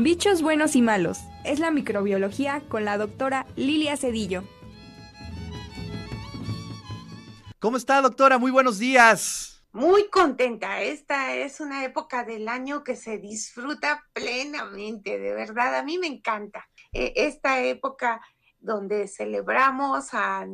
Bichos buenos y malos. Es la microbiología con la doctora Lilia Cedillo. ¿Cómo está, doctora? Muy buenos días. Muy contenta. Esta es una época del año que se disfruta plenamente, de verdad. A mí me encanta. E, esta época donde celebramos a,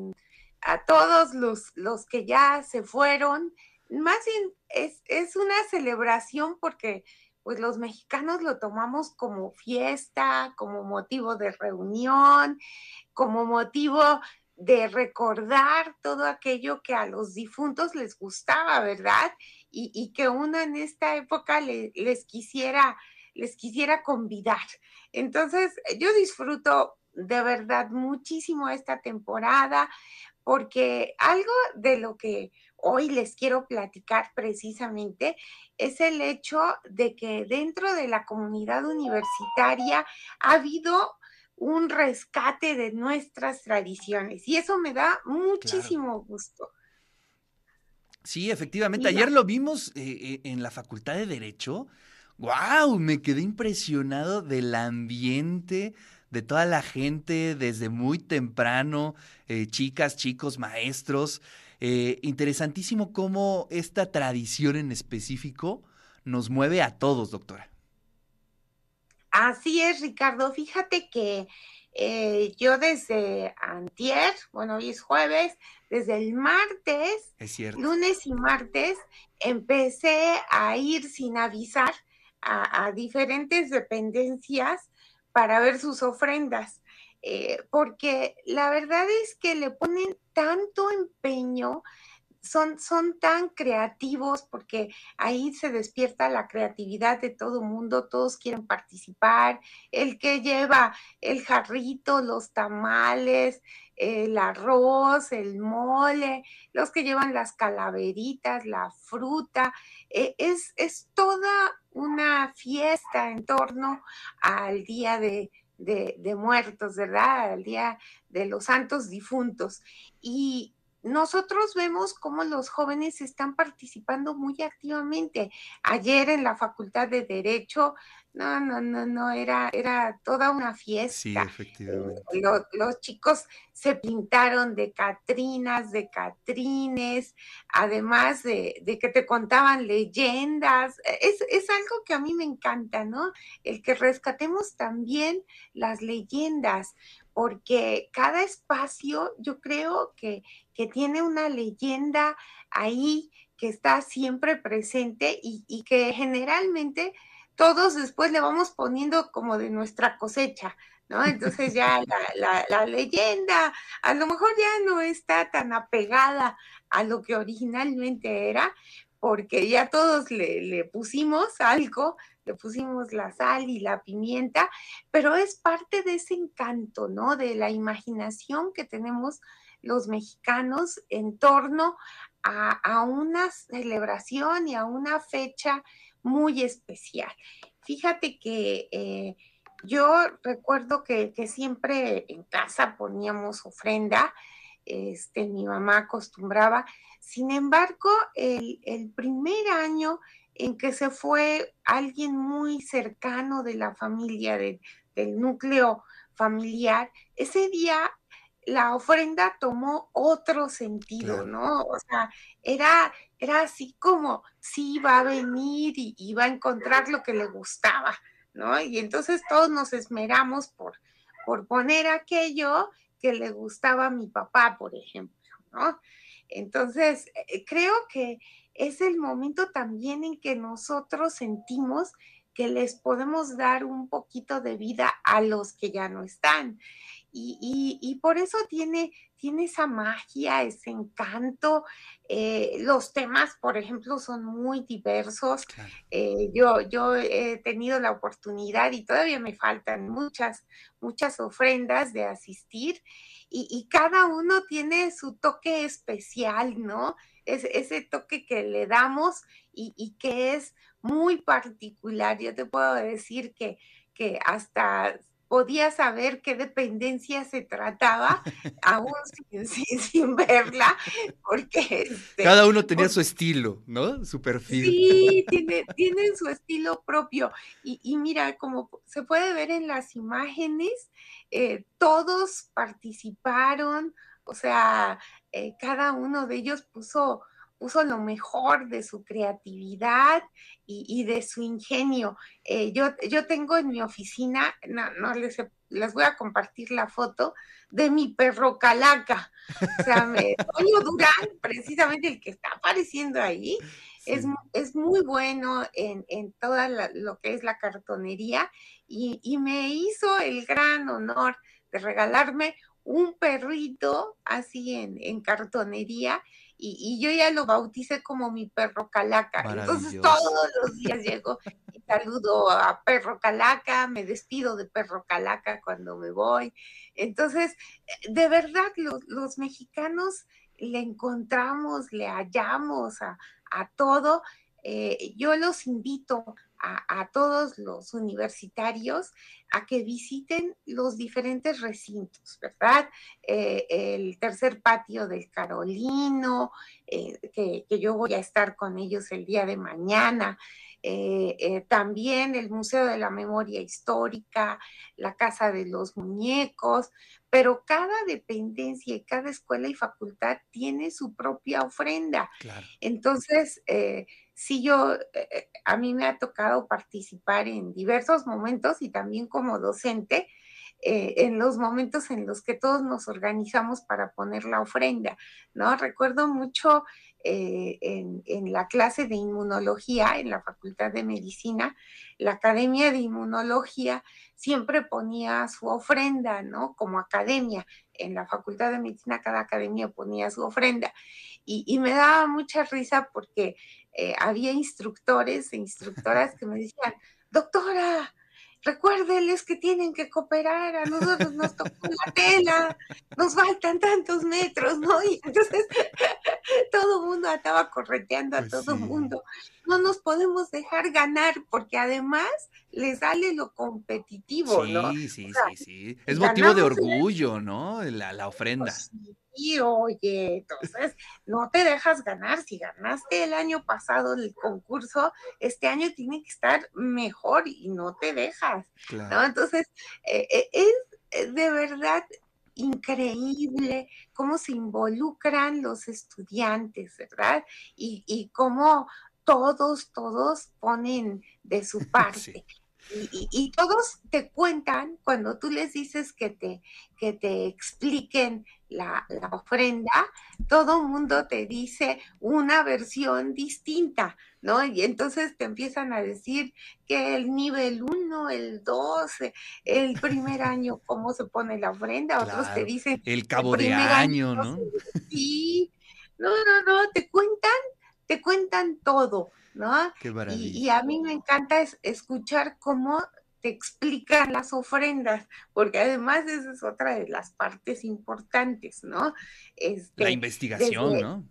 todos los, los, que ya se fueron. Más bien es, es una celebración porque pues los mexicanos lo tomamos como fiesta, como motivo de reunión, como motivo de recordar todo aquello que a los difuntos les gustaba, ¿verdad? Y, que uno en esta época les quisiera les quisiera convidar. Entonces, yo disfruto de verdad muchísimo esta temporada porque algo de lo que hoy les quiero platicar precisamente es el hecho de que dentro de la comunidad universitaria ha habido un rescate de nuestras tradiciones y eso me da muchísimo gusto. Sí, efectivamente. Ayer lo vimos eh, eh, en la Facultad de Derecho. ¡Wow! Me quedé impresionado del ambiente, de toda la gente desde muy temprano, eh, chicas, chicos, maestros. Eh, interesantísimo cómo esta tradición en específico nos mueve a todos, doctora. Así es, Ricardo. Fíjate que eh, yo desde antier, bueno, hoy es jueves, desde el martes, lunes y martes, empecé a ir sin avisar a, a diferentes dependencias para ver sus ofrendas. Eh, porque la verdad es que le ponen tanto empeño, son, son tan creativos porque ahí se despierta la creatividad de todo mundo, todos quieren participar, el que lleva el jarrito, los tamales, el arroz, el mole, los que llevan las calaveritas, la fruta, eh, es, es toda una fiesta en torno al día de, de, muertos, ¿verdad? Al día de los santos difuntos. Y nosotros vemos cómo los jóvenes están participando muy activamente. Ayer en la Facultad de Derecho, no, no, no, no, era, era toda una fiesta. Sí, efectivamente. Los, chicos se pintaron de Catrinas, de Catrines, además de, de que te contaban leyendas. Es, es, algo que a mí me encanta, ¿no? El que rescatemos también las leyendas, porque cada espacio yo creo que, tiene una leyenda ahí que está siempre presente y, que generalmente todos después le vamos poniendo como de nuestra cosecha, ¿no? Entonces ya la, leyenda a lo mejor ya no está tan apegada a lo que originalmente era, porque ya todos le, le pusimos algo le pusimos la sal y la pimienta, pero es parte de ese encanto, ¿no? De la imaginación que tenemos los mexicanos en torno a, una celebración y a una fecha muy especial. Fíjate que eh, yo recuerdo que, siempre en casa poníamos ofrenda, este, mi mamá acostumbraba. Sin embargo, el, el primer año en que se fue alguien muy cercano de la familia, del núcleo familiar, ese día la ofrenda tomó otro sentido, ¿no? O sea, era, era así como si iba a venir y iba a encontrar lo que le gustaba, ¿no? Y entonces todos nos esmeramos por, por poner aquello que le gustaba a mi papá, por ejemplo, ¿no? Entonces, eh, creo que es el momento también en que nosotros sentimos que les podemos dar un poquito de vida a los que ya no están. Y, por eso tiene, tiene esa magia, ese encanto. Eh, los temas, por ejemplo, son muy diversos. Eh, yo, yo he tenido la oportunidad y todavía me faltan muchas, muchas ofrendas de asistir y, y cada uno tiene su toque especial, ¿no? ese toque que le damos y, que es muy particular. Yo te puedo decir que, que hasta podía saber qué dependencia se trataba, aún sin, verla, porque... Este, Cada uno tenía su estilo, ¿no? Su perfil. Sí, tiene, tienen su estilo propio. Y, mira, como se puede ver en las imágenes, eh, todos participaron, o sea, eh, cada uno de ellos puso puso lo mejor de su creatividad y, de su ingenio. Eh, yo, yo tengo en mi oficina, no, no les, les, voy a compartir la foto de mi perro calaca. O sea, me, Toño Durán, precisamente el que está apareciendo ahí, es, es, muy bueno en, en toda lo que es la cartonería y, y me hizo el gran honor de regalarme un perrito así en, en cartonería y, yo ya lo bauticé como mi perro calaca. Entonces todos los días llego y saludo a perro calaca, me despido de perro calaca cuando me voy. Entonces, de verdad, los, mexicanos le encontramos, le hallamos a, todo. Eh, yo los invito a, todos los universitarios a que visiten los diferentes recintos, ¿verdad? Eh, el tercer patio del Carolino, eh, que, yo voy a estar con ellos el día de mañana. Eh, también el Museo de la Memoria Histórica, la Casa de los Muñecos, pero cada dependencia y cada escuela y facultad tiene su propia ofrenda. Entonces, sí yo, eh, eh, a mí me ha tocado participar en diversos momentos y también como docente, eh, en los momentos en los que todos nos organizamos para poner la ofrenda, ¿no? Recuerdo mucho en, en, la clase de inmunología en la Facultad de Medicina, la Academia de Inmunología siempre ponía su ofrenda, ¿no? Como academia. En la Facultad de Medicina cada academia ponía su ofrenda. Y, y me daba mucha risa porque eh, había instructores e instructoras que me decían, doctora, recuérdeles que tienen que cooperar, a nosotros nos tocó la tela, nos faltan tantos metros, ¿no? Y entonces todo mundo estaba correteando a pues todo el mundo. No nos podemos dejar ganar porque además le sale lo competitivo, ¿no? Sí, sí, sí, sí. Es motivo de orgullo, ¿no? La, la ofrenda. Pues y oye, entonces no te dejas ganar. Si ganaste el año pasado el concurso, este año tiene que estar mejor y no te dejas. ¿no? Entonces, eh, eh, es eh, de verdad increíble cómo se involucran los estudiantes, ¿verdad? Y, y cómo todos, todos ponen de su parte. Y, todos te cuentan cuando tú les dices que te, que te expliquen la, ofrenda, todo el mundo te dice una versión distinta, ¿no? Y entonces te empiezan a decir que el nivel 1, el 2, el primer año, cómo se pone la ofrenda, otros te dicen... El cabo de año, ¿no? Sí, no, no, no, te cuentan, te cuentan todo. ¿no? y, a mí me encanta escuchar cómo te explican las ofrendas, porque además esa es otra de las partes importantes, ¿no? Este, la investigación, ¿no?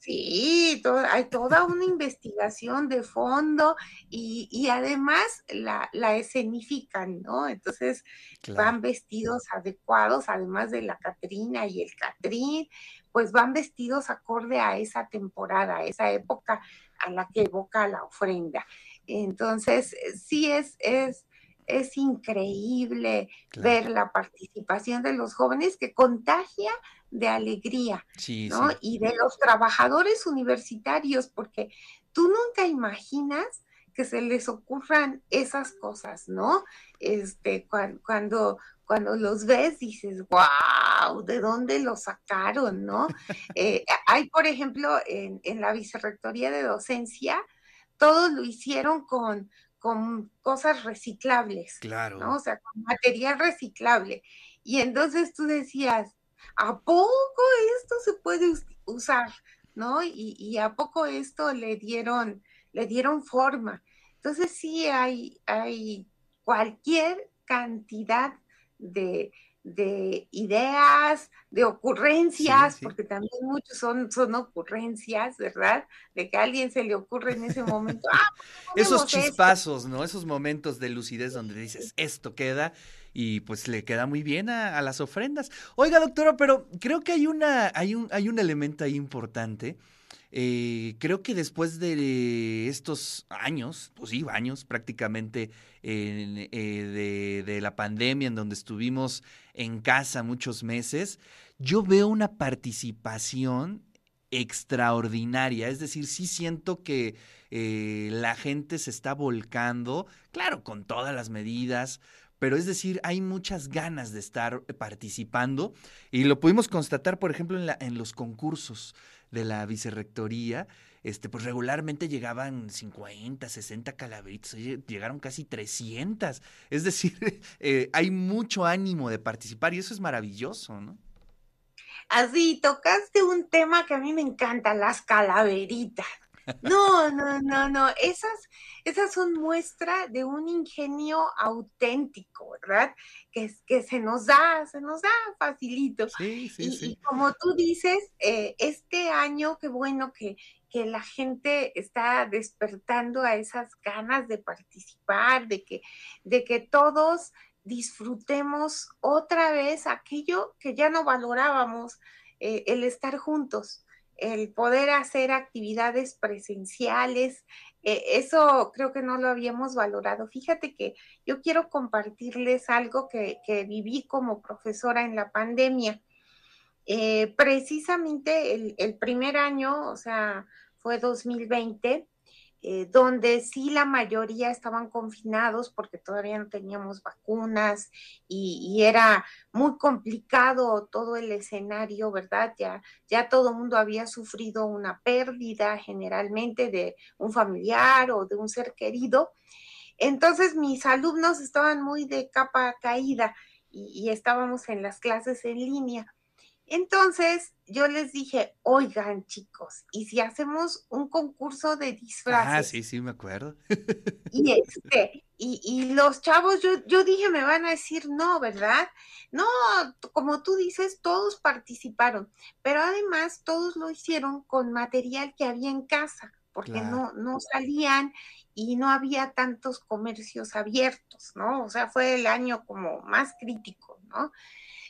Sí, hay toda una investigación de fondo y, además la, escenifican, ¿no? Entonces van vestidos adecuados, además de la Catrina y el Catrín, pues van vestidos acorde a esa temporada, a esa época a la que evoca la ofrenda. Entonces, sí es, es, es increíble ver la participación de los jóvenes que contagia de alegría, ¿no? Y de los trabajadores universitarios, porque tú nunca imaginas que se les ocurran esas cosas, ¿no? Este, cuando, cuando, los ves dices, wow, ¿de dónde lo sacaron, no? Eh, hay, por ejemplo, en, en, la vicerrectoría de docencia, todos lo hicieron con, con cosas reciclables, claro. ¿no? O sea, con material reciclable. Y entonces tú decías, ¿a poco esto se puede usar? ¿No? Y, y a poco esto le dieron, le dieron forma. Entonces sí hay, hay cualquier cantidad de, de ideas, de ocurrencias, porque también muchos son, son ocurrencias, ¿verdad? De que a alguien se le ocurre en ese momento. Ah, Esos chispazos, ¿no? Esos momentos de lucidez donde dices, esto queda y pues le queda muy bien a, las ofrendas. Oiga, doctora, pero creo que hay, una, hay, un, hay un elemento ahí importante. Eh, creo que después de estos años, pues sí, años prácticamente eh, de, la pandemia en donde estuvimos en casa muchos meses, yo veo una participación extraordinaria. Es decir, sí siento que eh, la gente se está volcando, claro, con todas las medidas, pero es decir, hay muchas ganas de estar participando y lo pudimos constatar, por ejemplo, en, la, en los concursos de la vicerrectoría, este, pues regularmente llegaban 50, 60 calaveritos, llegaron casi 300. Es decir, eh, hay mucho ánimo de participar y eso es maravilloso, ¿no? Así, tocaste un tema que a mí me encanta, las calaveritas. No, no, no, no. Esas, esas son muestra de un ingenio auténtico, ¿verdad? Que, que se nos da, se nos da facilito. Sí, sí, sí. y como tú dices, eh, este año, qué bueno que, que la gente está despertando a esas ganas de participar, de que, de que todos disfrutemos otra vez aquello que ya no valorábamos, eh, el estar juntos, el poder hacer actividades presenciales. Eh, eso creo que no lo habíamos valorado. Fíjate que yo quiero compartirles algo que, viví como profesora en la pandemia. Eh, precisamente el, el, primer año, o sea, fue 2020, eh, donde sí la mayoría estaban confinados porque todavía no teníamos vacunas y, era muy complicado todo el escenario, ¿verdad? Ya, ya todo el mundo había sufrido una pérdida generalmente de un familiar o de un ser querido. Entonces mis alumnos estaban muy de capa caída y estábamos en las clases en línea. Entonces yo les dije, oigan chicos, ¿y si hacemos un concurso de disfraces? Ah, sí, sí, me acuerdo. Y este, y, los chavos, yo, yo dije, me van a decir no, ¿verdad? No, como tú dices, todos participaron, pero además todos lo hicieron con material que había en casa, porque no, no salían y no había tantos comercios abiertos, ¿no? O sea, fue el año como más crítico, ¿no?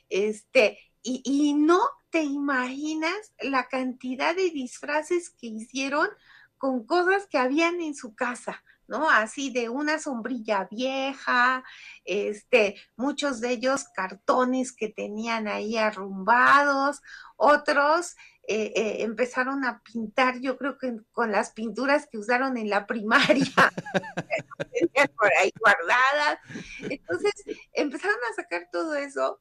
Este, y, no te imaginas la cantidad de disfraces que hicieron con cosas que habían en su casa, ¿no? Así de una sombrilla vieja, este, muchos de ellos cartones que tenían ahí arrumbados, otros eh, eh, empezaron a pintar, yo creo que con las pinturas que usaron en la primaria, por ahí guardadas. Entonces empezaron a sacar todo eso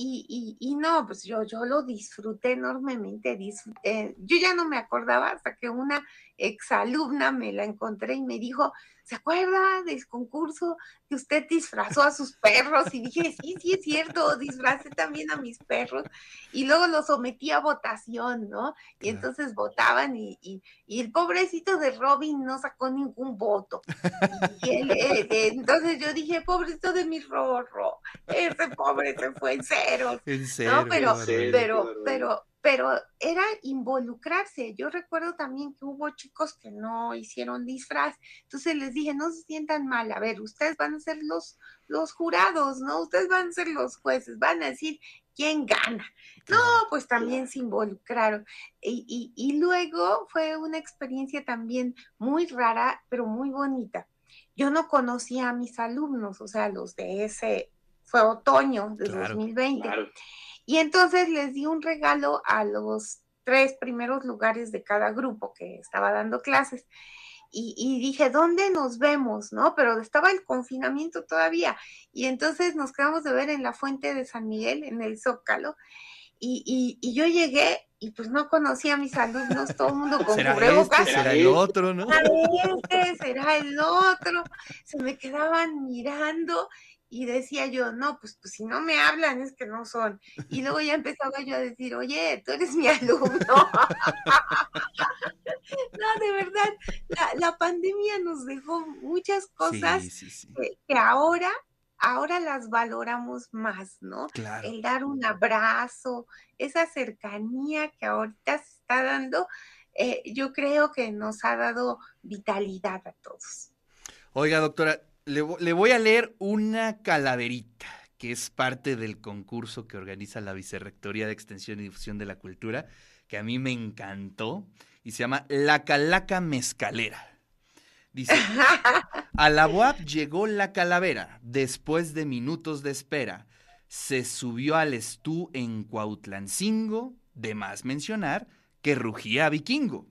y, y, no, pues yo, yo lo disfruté enormemente. yo ya no me acordaba hasta que una exalumna me la encontré y me dijo, ¿se acuerda del concurso que usted disfrazó a sus perros? Y dije, sí, sí es cierto, disfrazé también a mis perros. Y luego lo sometí a votación, ¿no? Y entonces votaban y, y, el pobrecito de Robin no sacó ningún voto. Y eh, eh, entonces yo dije, pobrecito de mi Rorro, ese pobre se fue en cero. En cero. Pero, pero, pero, pero era involucrarse. Yo recuerdo también que hubo chicos que no hicieron disfraz, entonces les dije, no se sientan mal, a ver, ustedes van a ser los, los jurados, ¿no? Ustedes van a ser los jueces, van a decir quién gana. No, pues también se involucraron. Y, y, y luego fue una experiencia también muy rara, pero muy bonita. Yo no conocía a mis alumnos, o sea, los de ese, fue otoño de 2020. Y entonces les di un regalo a los tres primeros lugares de cada grupo que estaba dando clases. Y, dije, ¿dónde nos vemos? ¿No? Pero estaba el confinamiento todavía. Y entonces nos quedamos de ver en la fuente de San Miguel, en el Zócalo. Y, y yo llegué y pues no conocía a mis alumnos, todo el mundo con ¿Será cubrebocas. Este, será el otro, ¿no? ¿Será este? ¿Será el otro? Se me quedaban mirando y decía yo, no, pues, pues si no me hablan es que no son. Y luego ya empezaba yo a decir, oye, tú eres mi alumno. no, de verdad, la, la, pandemia nos dejó muchas cosas Que, ahora ahora las valoramos más, ¿no? Claro. El dar un abrazo, esa cercanía que ahorita se está dando, eh, yo creo que nos ha dado vitalidad a todos. Oiga, doctora, le, voy a leer una calaverita que es parte del concurso que organiza la Vicerrectoría de Extensión y Difusión de la Cultura, que a mí me encantó, y se llama La Calaca Mezcalera. Dice, a la UAP llegó la calavera después de minutos de espera. Se subió al estú en Cuautlancingo, de más mencionar que rugía vikingo.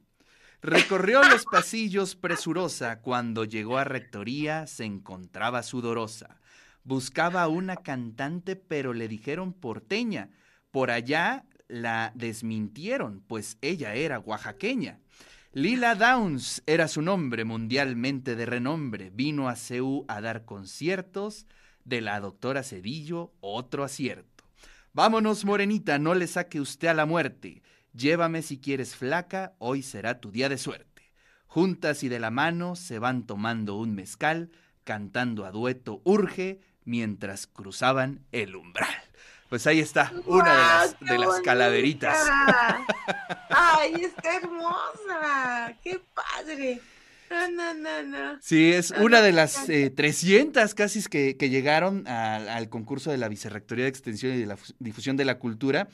Recorrió los pasillos presurosa, cuando llegó a rectoría se encontraba sudorosa. Buscaba una cantante, pero le dijeron porteña. Por allá la desmintieron, pues ella era oaxaqueña. Lila Downs era su nombre, mundialmente de renombre. Vino a CEU a dar conciertos. De la doctora Cedillo, otro acierto. Vámonos, morenita, no le saque usted a la muerte. Llévame si quieres flaca, hoy será tu día de suerte. Juntas y de la mano se van tomando un mezcal, cantando a dueto urge, mientras cruzaban el umbral. Pues ahí está, una de las, de las calaveritas. ¡Ay, está hermosa! ¡Qué padre! No, no, no, no. Sí, es una de las eh, 300 casi que, que llegaron al, al concurso de la Vicerrectoría de Extensión y de la Difusión de la Cultura,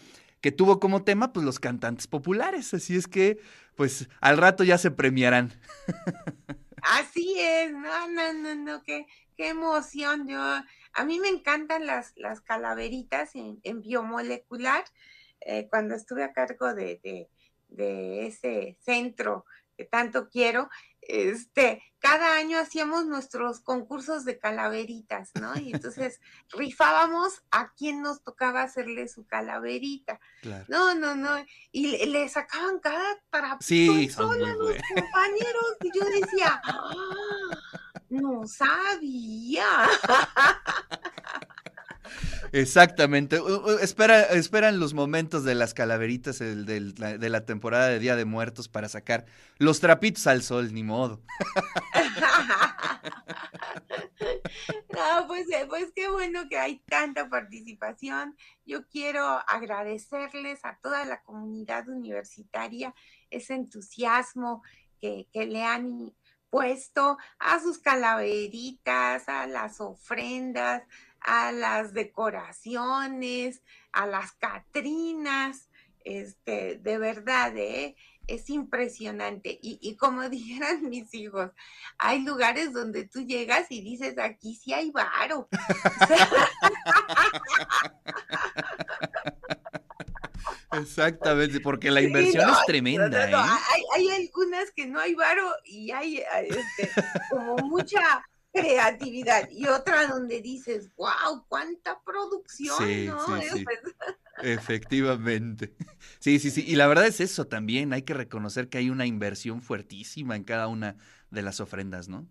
que tuvo como tema pues los cantantes populares. Así es que, pues al rato ya se premiarán. Así es, no, no, no, no, qué, qué emoción. Yo, a mí me encantan las, las calaveritas en, en biomolecular. Eh, cuando estuve a cargo de, de, de, ese centro que tanto quiero, este, cada año hacíamos nuestros concursos de calaveritas, ¿no? Y entonces rifábamos a quién nos tocaba hacerle su calaverita. Claro. No, no, no. Y le, le sacaban cada para sí, a los compañeros. Y yo decía, ¡Ah! no sabía. Exactamente. Espera, esperan los momentos de las calaveritas el, del, de la temporada de Día de Muertos para sacar los trapitos al sol, ni modo. no, pues, pues qué bueno que hay tanta participación. Yo quiero agradecerles a toda la comunidad universitaria ese entusiasmo que, que le han puesto a sus calaveritas, a las ofrendas, a las decoraciones, a las catrinas, este, de verdad, ¿eh? es impresionante. Y, y, como dijeran mis hijos, hay lugares donde tú llegas y dices, aquí sí hay varo. Exactamente, porque la inversión sí, no, es tremenda. No, no, ¿eh? hay, hay, algunas que no hay varo y hay este, como mucha creatividad y otra donde dices, wow, cuánta producción, sí, ¿no? Sí, sí. Efectivamente. Sí, sí, sí. Y la verdad es eso también. Hay que reconocer que hay una inversión fuertísima en cada una de las ofrendas, ¿no?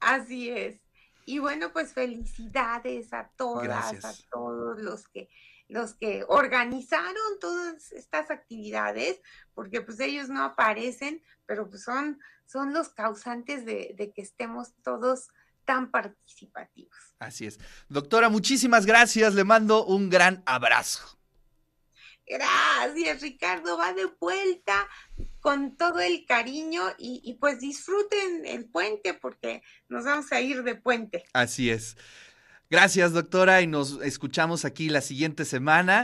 Así es. Y bueno, pues felicidades a todas, Gracias. a todos los que los que organizaron todas estas actividades, porque pues ellos no aparecen, pero pues son, son los causantes de, de, que estemos todos tan participativos. Así es. Doctora, muchísimas gracias. Le mando un gran abrazo. Gracias, Ricardo. Va de vuelta con todo el cariño y, y pues disfruten el puente porque nos vamos a ir de puente. Así es. Gracias, doctora, y nos escuchamos aquí la siguiente semana.